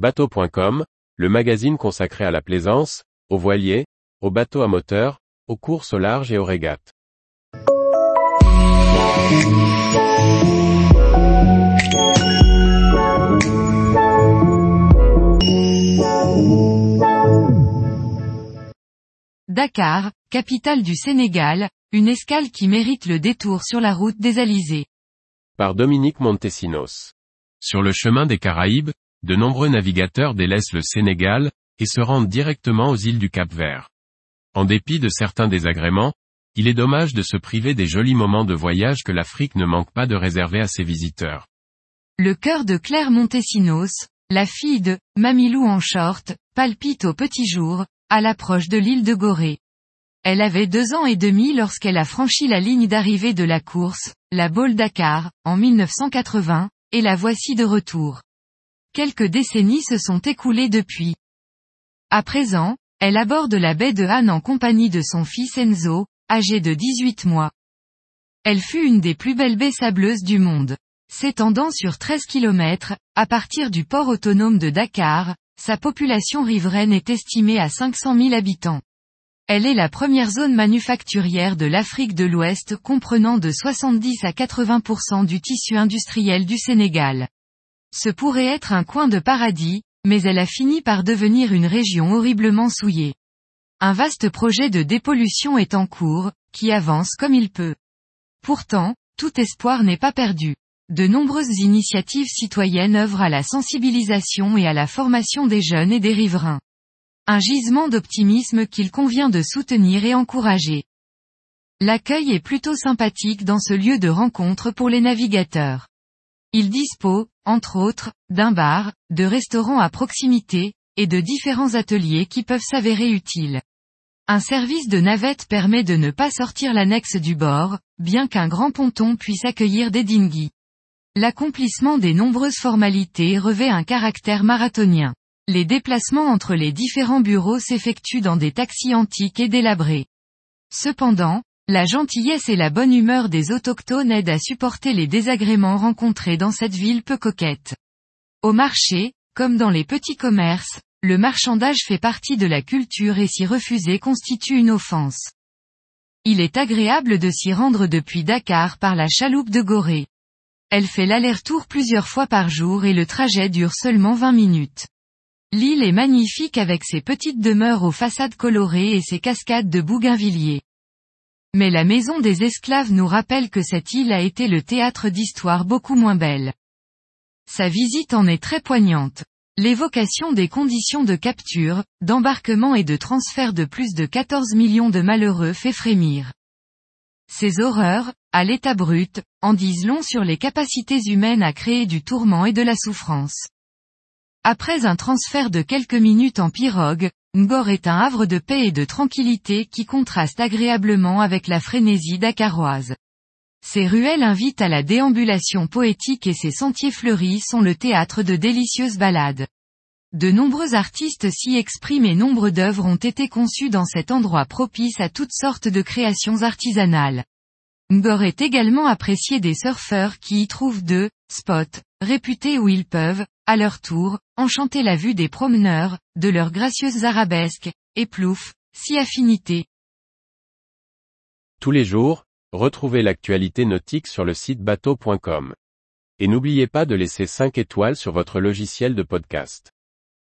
Bateau.com, le magazine consacré à la plaisance, aux voiliers, aux bateaux à moteur, aux courses au large et aux régates. Dakar, capitale du Sénégal, une escale qui mérite le détour sur la route des Alizés. Par Dominique Montesinos. Sur le chemin des Caraïbes, de nombreux navigateurs délaissent le Sénégal, et se rendent directement aux îles du Cap-Vert. En dépit de certains désagréments, il est dommage de se priver des jolis moments de voyage que l'Afrique ne manque pas de réserver à ses visiteurs. Le cœur de Claire Montesinos, la fille de Mamilou en short, palpite au petit jour, à l'approche de l'île de Gorée. Elle avait deux ans et demi lorsqu'elle a franchi la ligne d'arrivée de la course, la Baule Dakar, en 1980, et la voici de retour. Quelques décennies se sont écoulées depuis. À présent, elle aborde la baie de Han en compagnie de son fils Enzo, âgé de 18 mois. Elle fut une des plus belles baies sableuses du monde. S'étendant sur 13 km, à partir du port autonome de Dakar, sa population riveraine est estimée à 500 000 habitants. Elle est la première zone manufacturière de l'Afrique de l'Ouest comprenant de 70 à 80% du tissu industriel du Sénégal. Ce pourrait être un coin de paradis, mais elle a fini par devenir une région horriblement souillée. Un vaste projet de dépollution est en cours, qui avance comme il peut. Pourtant, tout espoir n'est pas perdu. De nombreuses initiatives citoyennes œuvrent à la sensibilisation et à la formation des jeunes et des riverains. Un gisement d'optimisme qu'il convient de soutenir et encourager. L'accueil est plutôt sympathique dans ce lieu de rencontre pour les navigateurs. Il dispose, entre autres, d'un bar, de restaurants à proximité, et de différents ateliers qui peuvent s'avérer utiles. Un service de navette permet de ne pas sortir l'annexe du bord, bien qu'un grand ponton puisse accueillir des dinghies. L'accomplissement des nombreuses formalités revêt un caractère marathonien. Les déplacements entre les différents bureaux s'effectuent dans des taxis antiques et délabrés. Cependant, la gentillesse et la bonne humeur des autochtones aident à supporter les désagréments rencontrés dans cette ville peu coquette. Au marché, comme dans les petits commerces, le marchandage fait partie de la culture et s'y refuser constitue une offense. Il est agréable de s'y rendre depuis Dakar par la chaloupe de Gorée. Elle fait l'aller-retour plusieurs fois par jour et le trajet dure seulement 20 minutes. L'île est magnifique avec ses petites demeures aux façades colorées et ses cascades de bougainvilliers. Mais la maison des esclaves nous rappelle que cette île a été le théâtre d'histoires beaucoup moins belles. Sa visite en est très poignante. L'évocation des conditions de capture, d'embarquement et de transfert de plus de 14 millions de malheureux fait frémir. Ces horreurs, à l'état brut, en disent long sur les capacités humaines à créer du tourment et de la souffrance. Après un transfert de quelques minutes en pirogue, Ngor est un havre de paix et de tranquillité qui contraste agréablement avec la frénésie dakaroise. Ses ruelles invitent à la déambulation poétique et ses sentiers fleuris sont le théâtre de délicieuses balades. De nombreux artistes s'y expriment et nombre d'œuvres ont été conçues dans cet endroit propice à toutes sortes de créations artisanales. Ngor est également apprécié des surfeurs qui y trouvent deux spots, réputés où ils peuvent, à leur tour, enchanter la vue des promeneurs, de leurs gracieuses arabesques, et plouf, si affinité. Tous les jours, retrouvez l'actualité nautique sur le site bateau.com. Et n'oubliez pas de laisser 5 étoiles sur votre logiciel de podcast.